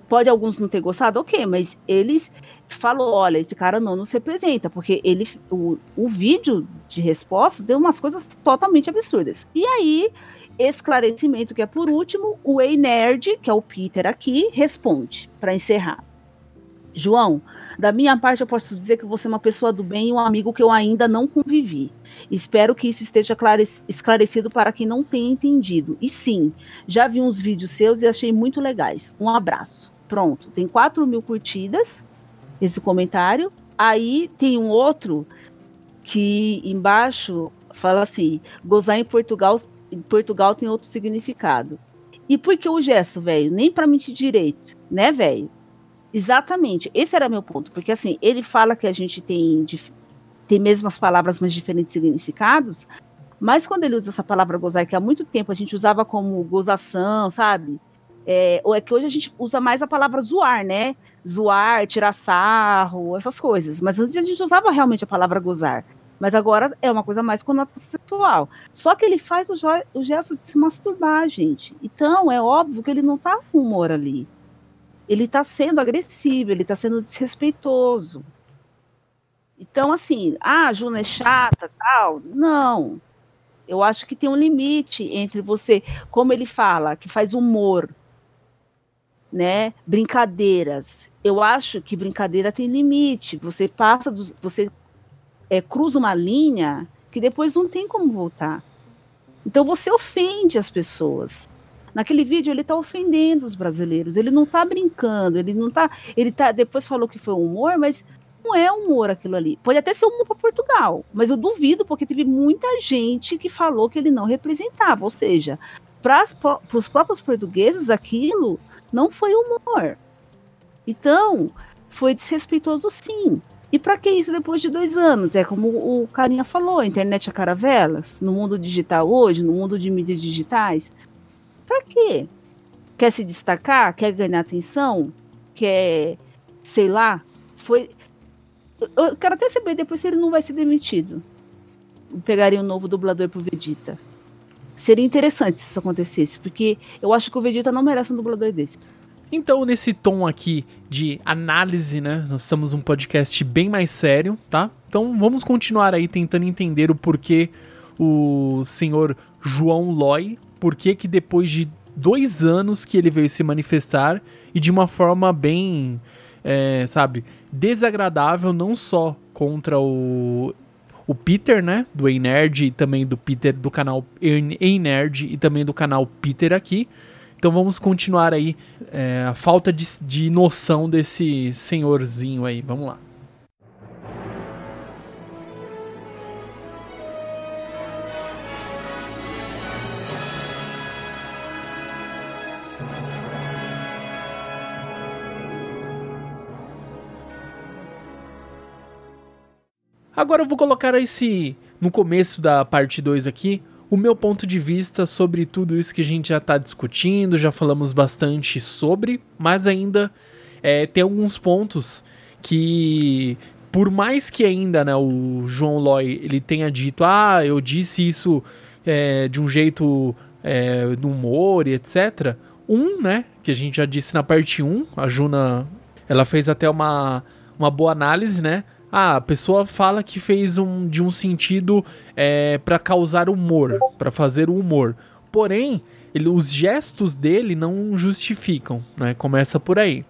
Pode alguns não ter gostado, ok, mas eles falou, olha, esse cara não nos representa, porque ele, o, o vídeo de resposta deu umas coisas totalmente absurdas. E aí, esclarecimento que é por último, o Ei Nerd, que é o Peter aqui, responde para encerrar. João, da minha parte eu posso dizer que você é uma pessoa do bem e um amigo que eu ainda não convivi. Espero que isso esteja esclarecido para quem não tenha entendido. E sim, já vi uns vídeos seus e achei muito legais. Um abraço. Pronto, tem 4 mil curtidas esse comentário. Aí tem um outro que embaixo fala assim: gozar em Portugal, em Portugal tem outro significado. E por que o gesto, velho? Nem para mentir direito, né, velho? Exatamente, esse era meu ponto, porque assim, ele fala que a gente tem, tem mesmas palavras, mas diferentes significados, mas quando ele usa essa palavra gozar, que há muito tempo a gente usava como gozação, sabe? É, ou é que hoje a gente usa mais a palavra zoar, né? Zoar, tirar sarro, essas coisas. Mas antes a gente usava realmente a palavra gozar. Mas agora é uma coisa mais conotação sexual. Só que ele faz o, o gesto de se masturbar, gente. Então é óbvio que ele não tá com humor ali ele está sendo agressivo, ele está sendo desrespeitoso. Então, assim, ah, a Juna é chata, tal. Não. Eu acho que tem um limite entre você, como ele fala, que faz humor, né? Brincadeiras. Eu acho que brincadeira tem limite. Você passa, dos, você é, cruza uma linha que depois não tem como voltar. Então você ofende as pessoas. Naquele vídeo ele está ofendendo os brasileiros, ele não está brincando, ele não está, ele tá, depois falou que foi humor, mas não é humor aquilo ali. Pode até ser humor para Portugal, mas eu duvido porque teve muita gente que falou que ele não representava, ou seja, para os próprios portugueses aquilo não foi humor. Então, foi desrespeitoso sim. E para que isso depois de dois anos? É como o Carinha falou, a internet a é caravelas, no mundo digital hoje, no mundo de mídias digitais, Pra quê? Quer se destacar? Quer ganhar atenção? Quer, sei lá, foi. Eu quero até saber depois se ele não vai ser demitido. Pegaria um novo dublador pro Vegeta. Seria interessante se isso acontecesse, porque eu acho que o Vegeta não merece um dublador desse. Então, nesse tom aqui de análise, né? Nós estamos um podcast bem mais sério, tá? Então, vamos continuar aí tentando entender o porquê o senhor João Loy por que que depois de dois anos que ele veio se manifestar e de uma forma bem, é, sabe, desagradável, não só contra o, o Peter, né, do Ei Nerd e também do Peter do canal Ei Nerd e também do canal Peter aqui. Então vamos continuar aí é, a falta de, de noção desse senhorzinho aí. Vamos lá. Agora eu vou colocar esse no começo da parte 2 aqui, o meu ponto de vista sobre tudo isso que a gente já está discutindo, já falamos bastante sobre, mas ainda é, tem alguns pontos que, por mais que ainda né, o João Loy ele tenha dito, ah, eu disse isso é, de um jeito é, do humor e etc. Um, né, que a gente já disse na parte 1, um, a Juna, ela fez até uma, uma boa análise, né, ah, a pessoa fala que fez um de um sentido é, para causar humor, para fazer o humor. Porém, ele, os gestos dele não justificam, né? Começa por aí.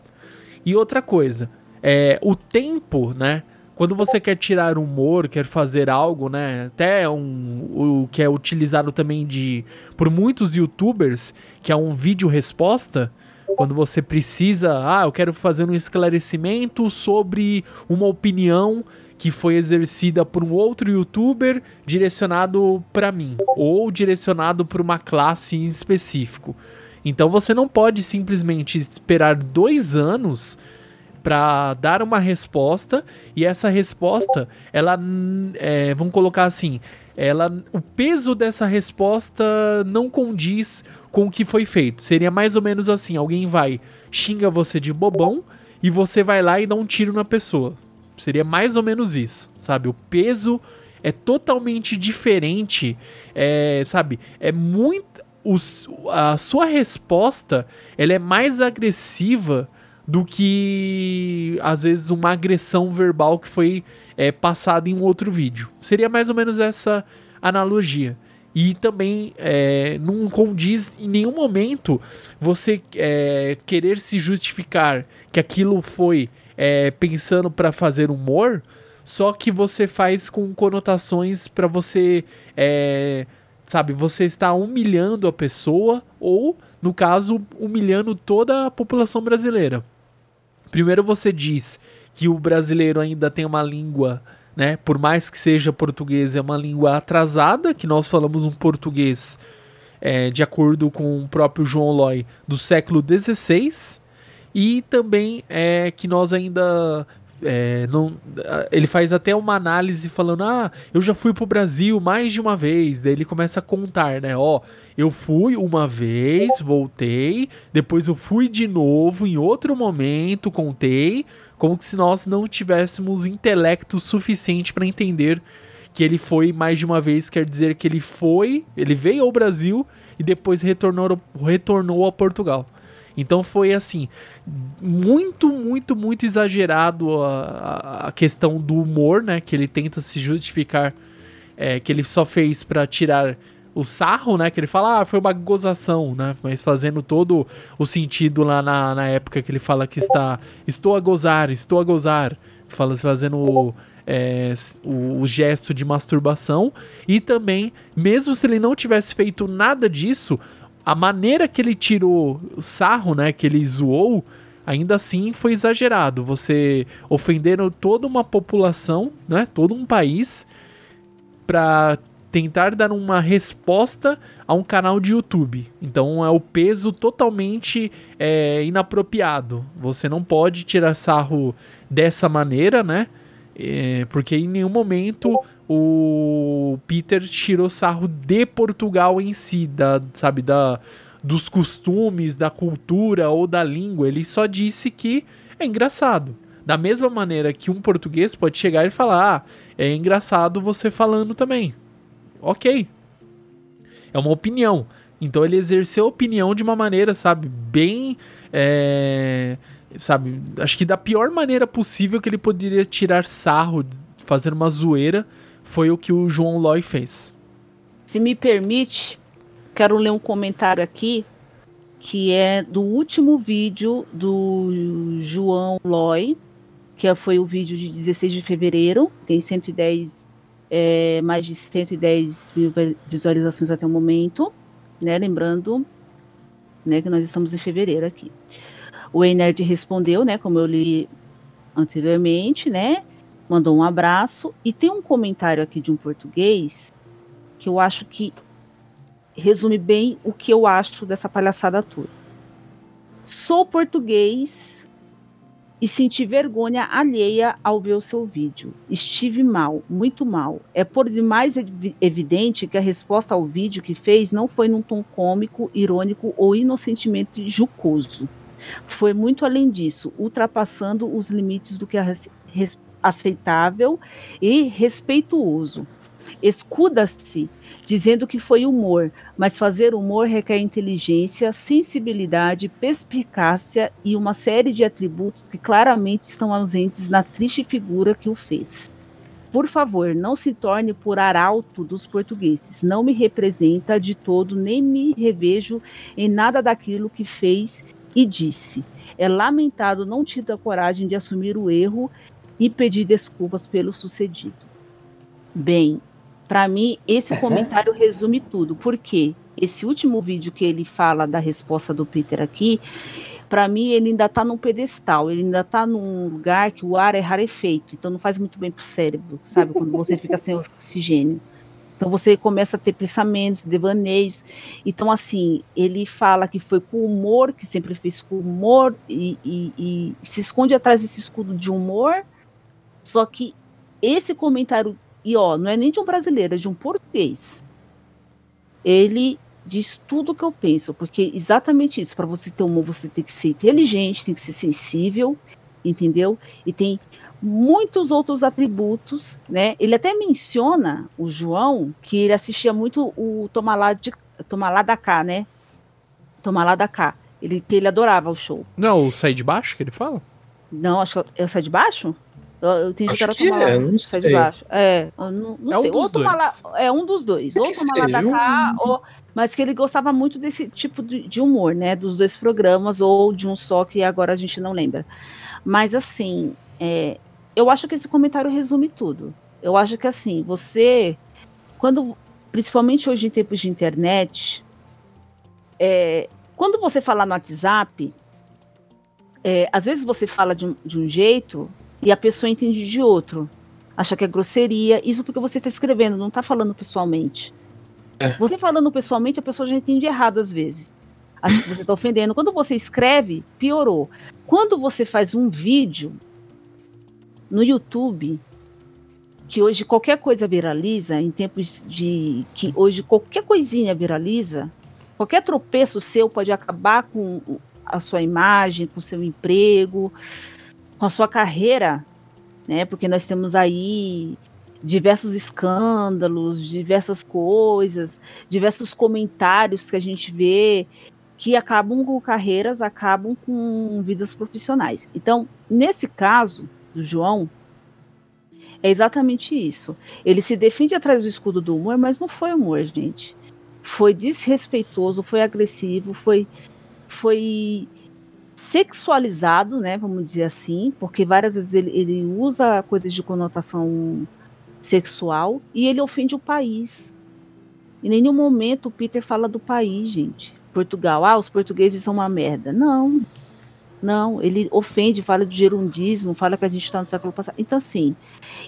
E outra coisa, é o tempo, né? Quando você quer tirar humor, quer fazer algo, né? Até um, o que é utilizado também de por muitos youtubers, que é um vídeo resposta, quando você precisa, ah, eu quero fazer um esclarecimento sobre uma opinião que foi exercida por um outro youtuber direcionado para mim ou direcionado para uma classe em específico. Então você não pode simplesmente esperar dois anos para dar uma resposta e essa resposta, ela, é, vamos colocar assim, ela, o peso dessa resposta não condiz com o que foi feito. Seria mais ou menos assim: alguém vai, xinga você de bobão e você vai lá e dá um tiro na pessoa. Seria mais ou menos isso, sabe? O peso é totalmente diferente, é, sabe? É muito. A sua resposta ela é mais agressiva do que às vezes uma agressão verbal que foi é, passada em um outro vídeo. Seria mais ou menos essa analogia. E também é, não condiz em nenhum momento você é, querer se justificar que aquilo foi é, pensando para fazer humor, só que você faz com conotações para você, é, sabe, você está humilhando a pessoa ou, no caso, humilhando toda a população brasileira. Primeiro você diz que o brasileiro ainda tem uma língua né? Por mais que seja português, é uma língua atrasada, que nós falamos um português, é, de acordo com o próprio João Loy, do século XVI. E também é que nós ainda é, não, ele faz até uma análise falando: Ah, eu já fui pro Brasil mais de uma vez. Daí ele começa a contar, né? Ó, eu fui uma vez, voltei, depois eu fui de novo em outro momento, contei, como se nós não tivéssemos intelecto suficiente para entender que ele foi mais de uma vez, quer dizer que ele foi, ele veio ao Brasil e depois retornou, retornou a Portugal. Então foi assim, muito, muito, muito exagerado a, a questão do humor, né? Que ele tenta se justificar é, que ele só fez para tirar o sarro, né? Que ele fala, ah, foi uma gozação, né? Mas fazendo todo o sentido lá na, na época que ele fala que está. Estou a gozar, estou a gozar. Fala, fazendo o, é, o, o gesto de masturbação. E também, mesmo se ele não tivesse feito nada disso, a maneira que ele tirou o sarro, né, que ele zoou, ainda assim foi exagerado. Você ofendendo toda uma população, né, todo um país, para tentar dar uma resposta a um canal de YouTube. Então é o peso totalmente é, inapropriado. Você não pode tirar sarro dessa maneira, né? É, porque em nenhum momento o Peter tirou sarro de Portugal em si, da, sabe, da, dos costumes, da cultura ou da língua. Ele só disse que é engraçado. Da mesma maneira que um português pode chegar e falar: ah, é engraçado você falando também. Ok. É uma opinião. Então ele exerceu a opinião de uma maneira, sabe, bem. É, sabe, acho que da pior maneira possível que ele poderia tirar sarro, fazer uma zoeira foi o que o João Loy fez. Se me permite, quero ler um comentário aqui que é do último vídeo do João Loy, que foi o vídeo de 16 de fevereiro, tem 110, é, mais de 110 mil visualizações até o momento, né? Lembrando né, que nós estamos em fevereiro aqui. O Enerd respondeu, né, como eu li anteriormente, né? mandou um abraço e tem um comentário aqui de um português que eu acho que resume bem o que eu acho dessa palhaçada toda. Sou português e senti vergonha alheia ao ver o seu vídeo. Estive mal, muito mal. É por demais evidente que a resposta ao vídeo que fez não foi num tom cômico, irônico ou inocentemente jocoso. Foi muito além disso, ultrapassando os limites do que res aceitável e respeituoso. Escuda-se dizendo que foi humor, mas fazer humor requer inteligência, sensibilidade, perspicácia e uma série de atributos que claramente estão ausentes na triste figura que o fez. Por favor, não se torne por arauto dos portugueses. Não me representa de todo, nem me revejo em nada daquilo que fez e disse. É lamentado não ter a coragem de assumir o erro e pedir desculpas pelo sucedido. Bem, para mim, esse comentário resume tudo. Porque esse último vídeo que ele fala da resposta do Peter aqui, para mim, ele ainda está num pedestal, ele ainda está num lugar que o ar é rarefeito, então não faz muito bem para o cérebro, sabe? Quando você fica sem oxigênio. Então você começa a ter pensamentos, devaneios. Então, assim, ele fala que foi com humor, que sempre fez com humor, e, e, e se esconde atrás desse escudo de humor, só que esse comentário, e ó, não é nem de um brasileiro, é de um português. Ele diz tudo o que eu penso, porque exatamente isso, para você ter humor, você tem que ser inteligente, tem que ser sensível, entendeu? E tem muitos outros atributos, né? Ele até menciona o João que ele assistia muito o Tomalá de Tomalá da cá, né? Tomalá da cá. Ele que ele adorava o show. Não, o Sai de Baixo que ele fala? Não, acho que é o Sai de Baixo? Eu, eu entendi Acho que que é, não sai sei. de baixo. É, não, não É um sei. dos ou tomar lá, dois. é um dos dois. Ou tomar lá da cá, ou, mas que ele gostava muito desse tipo de, de humor, né? Dos dois programas, ou de um só que agora a gente não lembra. Mas assim, é, eu acho que esse comentário resume tudo. Eu acho que assim, você, quando, principalmente hoje em tempos de internet, é, quando você fala no WhatsApp, é, às vezes você fala de um, de um jeito e a pessoa entende de outro. Acha que é grosseria. Isso porque você está escrevendo, não está falando pessoalmente. É. Você falando pessoalmente, a pessoa já entende errado às vezes. acha que você está ofendendo. Quando você escreve, piorou. Quando você faz um vídeo no YouTube, que hoje qualquer coisa viraliza, em tempos de que hoje qualquer coisinha viraliza, qualquer tropeço seu pode acabar com a sua imagem, com o seu emprego, com a sua carreira, né? Porque nós temos aí diversos escândalos, diversas coisas, diversos comentários que a gente vê que acabam com carreiras, acabam com vidas profissionais. Então, nesse caso do João, é exatamente isso. Ele se defende atrás do escudo do humor, mas não foi humor, gente. Foi desrespeitoso, foi agressivo, foi foi sexualizado, né, vamos dizer assim, porque várias vezes ele, ele usa coisas de conotação sexual e ele ofende o país. Em nenhum momento o Peter fala do país, gente. Portugal, ah, os portugueses são uma merda. Não, não, ele ofende, fala de gerundismo, fala que a gente está no século passado. Então, assim,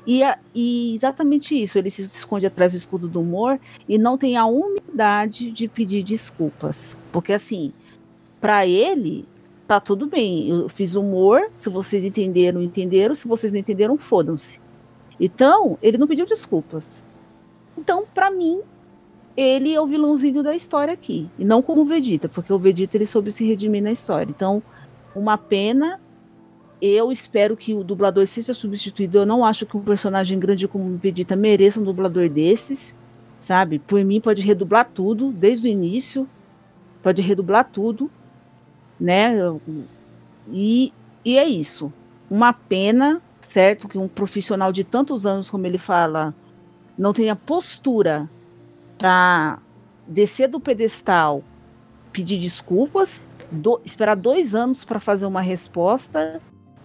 e, e, exatamente isso, ele se esconde atrás do escudo do humor e não tem a humildade de pedir desculpas. Porque, assim, para ele, tá tudo bem, eu fiz humor, se vocês entenderam, entenderam, se vocês não entenderam, fodam-se. Então, ele não pediu desculpas. Então, para mim, ele é o vilãozinho da história aqui. E não como o Vegeta, porque o Vegeta ele soube se redimir na história. Então, uma pena. Eu espero que o dublador seja substituído. Eu não acho que um personagem grande como o Vegeta mereça um dublador desses. Sabe? Por mim, pode redublar tudo, desde o início. Pode redublar tudo. Né? E, e é isso. Uma pena certo? Que um profissional de tantos anos, como ele fala, não tenha postura para descer do pedestal, pedir desculpas, do, esperar dois anos para fazer uma resposta,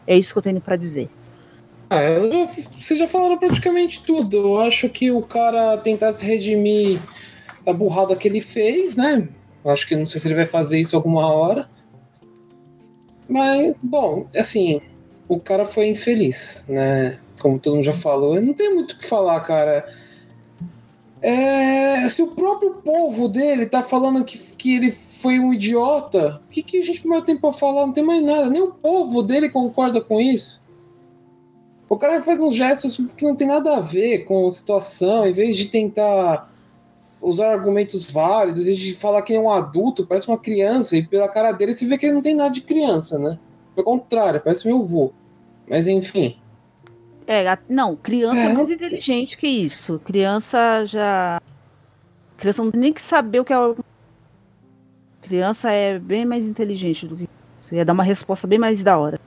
é isso que eu tenho para dizer. Ah, vocês já falaram praticamente tudo. Eu acho que o cara tentar se redimir da burrada que ele fez, né? Eu acho que não sei se ele vai fazer isso alguma hora. Mas, bom, assim, o cara foi infeliz, né? Como todo mundo já falou, não tem muito o que falar, cara. É, se o próprio povo dele tá falando que, que ele foi um idiota, o que, que a gente mais tem pra falar? Não tem mais nada. Nem o povo dele concorda com isso. O cara faz uns gestos que não tem nada a ver com a situação, em vez de tentar usar argumentos válidos, em vez de falar que é um adulto, parece uma criança, e pela cara dele você vê que ele não tem nada de criança, né? Pelo contrário, parece meu avô. Mas enfim. É, não, criança é, é mais inteligente que isso. Criança já. Criança não tem nem que saber o que é. Criança é bem mais inteligente do que isso. Ia dar uma resposta bem mais da hora.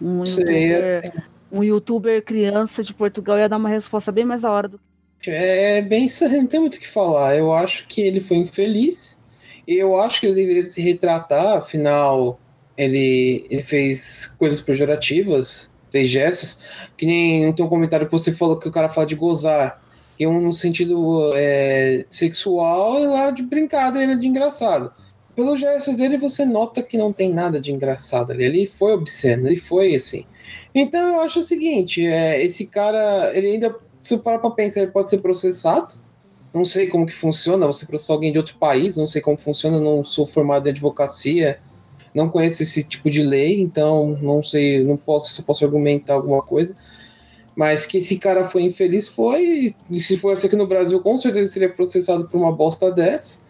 Um youtuber, um youtuber criança de Portugal ia dar uma resposta bem mais da hora do É bem isso, não tem muito o que falar. Eu acho que ele foi infeliz. Eu acho que ele deveria se retratar, afinal ele, ele fez coisas pejorativas, fez gestos, que nem tem um comentário que você falou que o cara fala de gozar, que é um no sentido é, sexual e lá de brincadeira, de engraçado. Pelos gestos dele, você nota que não tem nada de engraçado ali. Ele foi obsceno, ele foi assim. Então eu acho o seguinte: é, esse cara, ele ainda, se parar pra pensar, ele pode ser processado. Não sei como que funciona, você processar alguém de outro país, não sei como funciona, não sou formado em advocacia não conheço esse tipo de lei, então não sei, não posso se posso argumentar alguma coisa. Mas que esse cara foi infeliz foi, e se fosse aqui no Brasil, com certeza seria processado por uma bosta dessa.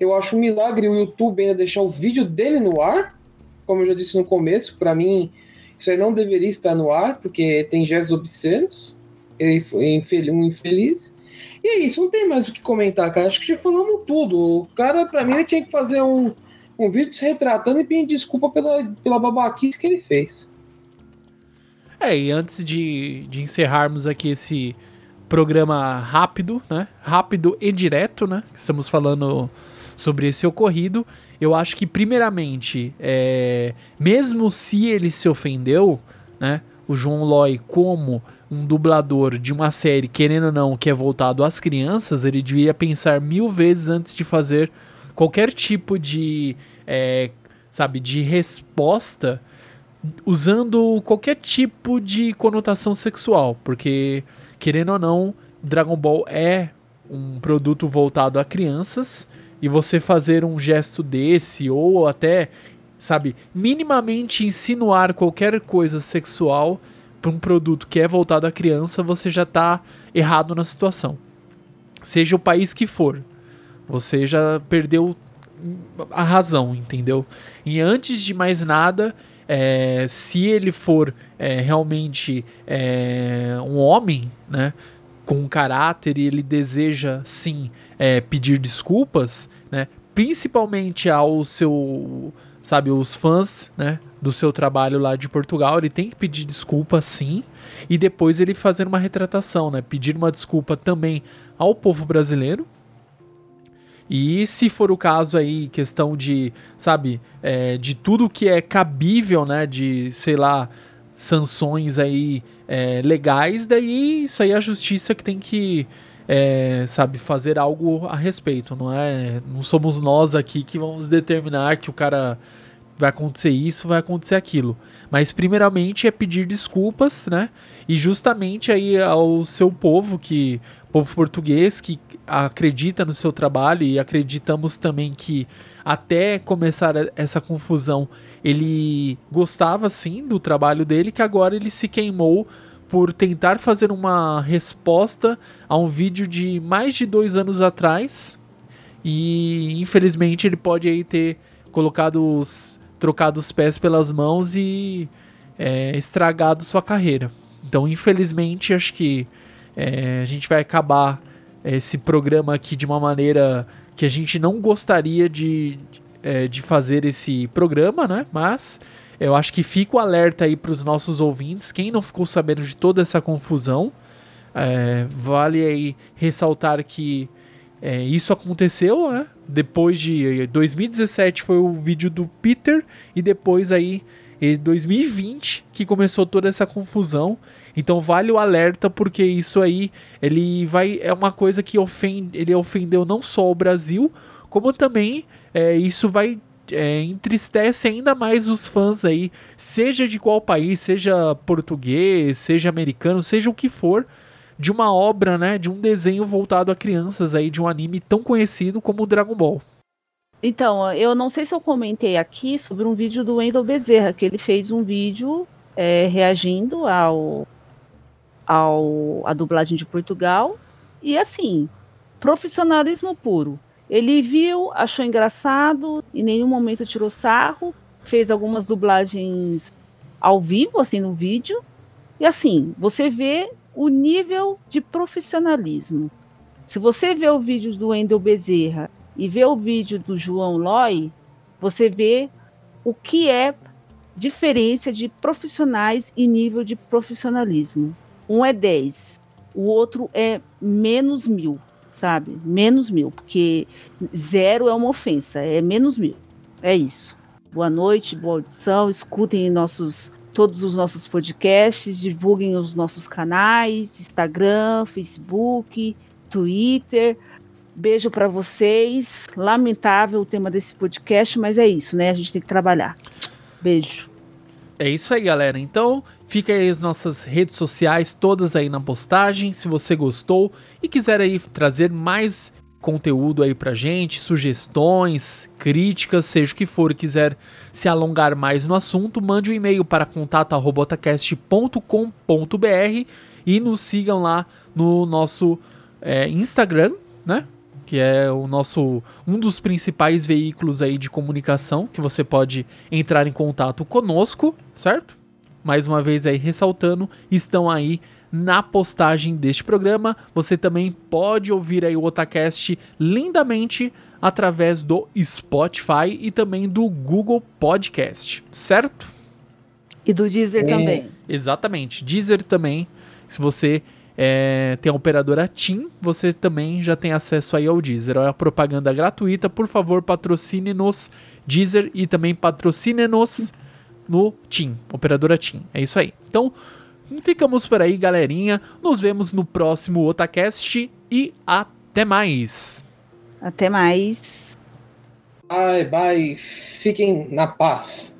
Eu acho um milagre o YouTube ainda deixar o vídeo dele no ar, como eu já disse no começo, para mim isso aí não deveria estar no ar, porque tem gestos obscenos. Foi um infeliz. E é isso, não tem mais o que comentar, cara. Acho que já falamos tudo. O cara, para mim, ele tinha que fazer um, um vídeo se retratando e pedindo desculpa pela, pela babaquice que ele fez. É, e antes de, de encerrarmos aqui esse programa rápido, né? Rápido e direto, né? Estamos falando sobre esse ocorrido. Eu acho que, primeiramente, é, mesmo se ele se ofendeu, né? O João Loy, como um dublador de uma série, querendo ou não, que é voltado às crianças, ele devia pensar mil vezes antes de fazer qualquer tipo de, é, sabe, de resposta usando qualquer tipo de conotação sexual, porque querendo ou não, Dragon Ball é um produto voltado a crianças e você fazer um gesto desse ou até, sabe, minimamente insinuar qualquer coisa sexual para um produto que é voltado à criança, você já está errado na situação. Seja o país que for, você já perdeu a razão, entendeu? E antes de mais nada, é, se ele for é, realmente é, um homem, né, com um caráter e ele deseja sim é, pedir desculpas, né, principalmente ao seu, sabe, os fãs, né, do seu trabalho lá de Portugal, ele tem que pedir desculpa sim e depois ele fazer uma retratação, né, pedir uma desculpa também ao povo brasileiro. E se for o caso aí, questão de, sabe, é, de tudo que é cabível, né, de, sei lá, sanções aí é, legais, daí isso aí é a justiça que tem que, é, sabe, fazer algo a respeito, não é? Não somos nós aqui que vamos determinar que o cara vai acontecer isso, vai acontecer aquilo. Mas primeiramente é pedir desculpas, né? E justamente aí ao seu povo que povo português que acredita no seu trabalho e acreditamos também que até começar essa confusão ele gostava sim do trabalho dele, que agora ele se queimou por tentar fazer uma resposta a um vídeo de mais de dois anos atrás e infelizmente ele pode aí ter colocado os trocado os pés pelas mãos e é, estragado sua carreira. Então, infelizmente, acho que é, a gente vai acabar esse programa aqui de uma maneira que a gente não gostaria de, é, de fazer esse programa, né? Mas eu acho que fica o alerta aí para os nossos ouvintes. Quem não ficou sabendo de toda essa confusão, é, vale aí ressaltar que é, isso aconteceu, né? Depois de 2017 foi o vídeo do Peter e depois aí em 2020 que começou toda essa confusão. Então vale o alerta porque isso aí ele vai é uma coisa que ofende, ele ofendeu não só o Brasil, como também é, isso vai é, entristece ainda mais os fãs aí, seja de qual país, seja português, seja americano, seja o que for, de uma obra, né, de um desenho voltado a crianças aí, de um anime tão conhecido como o Dragon Ball. Então, eu não sei se eu comentei aqui sobre um vídeo do Wendel Bezerra, que ele fez um vídeo é, reagindo ao, ao a dublagem de Portugal. E assim, profissionalismo puro. Ele viu, achou engraçado, em nenhum momento tirou sarro, fez algumas dublagens ao vivo, assim, no vídeo. E assim, você vê o nível de profissionalismo. Se você vê o vídeo do Wendel Bezerra e vê o vídeo do João Loi, você vê o que é diferença de profissionais e nível de profissionalismo. Um é 10, o outro é menos mil, sabe? Menos mil, porque zero é uma ofensa, é menos mil. É isso. Boa noite, boa audição, escutem nossos todos os nossos podcasts, divulguem os nossos canais, Instagram, Facebook, Twitter. Beijo para vocês. Lamentável o tema desse podcast, mas é isso, né? A gente tem que trabalhar. Beijo. É isso aí, galera. Então, fica aí as nossas redes sociais todas aí na postagem, se você gostou e quiser aí trazer mais conteúdo aí pra gente, sugestões, críticas, seja o que for, quiser se alongar mais no assunto, mande um e-mail para contato@robotacast.com.br e nos sigam lá no nosso é, Instagram, né? que é o nosso um dos principais veículos aí de comunicação que você pode entrar em contato conosco, certo? Mais uma vez aí ressaltando, estão aí na postagem deste programa. Você também pode ouvir aí o Otacast lindamente através do Spotify e também do Google Podcast, certo? E do Deezer é. também. Exatamente, Deezer também. Se você é, tem a operadora TIM, você também já tem acesso aí ao Deezer. É a propaganda gratuita, por favor, patrocine-nos Deezer e também patrocine-nos no TIM, operadora TIM. É isso aí. Então, ficamos por aí, galerinha. Nos vemos no próximo Otacast e até mais. Até mais. Bye, bye. Fiquem na paz.